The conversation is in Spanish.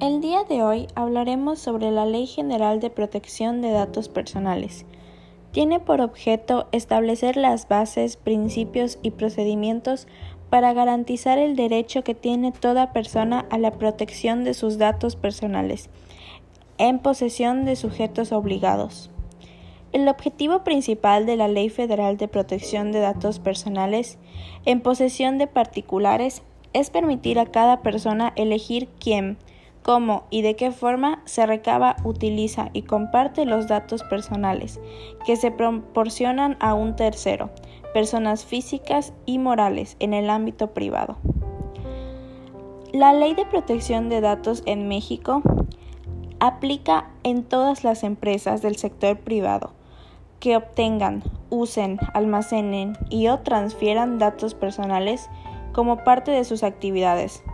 El día de hoy hablaremos sobre la Ley General de Protección de Datos Personales. Tiene por objeto establecer las bases, principios y procedimientos para garantizar el derecho que tiene toda persona a la protección de sus datos personales en posesión de sujetos obligados. El objetivo principal de la Ley Federal de Protección de Datos Personales en posesión de particulares es permitir a cada persona elegir quién, cómo y de qué forma se recaba, utiliza y comparte los datos personales que se proporcionan a un tercero, personas físicas y morales en el ámbito privado. La Ley de Protección de Datos en México aplica en todas las empresas del sector privado que obtengan, usen, almacenen y o transfieran datos personales como parte de sus actividades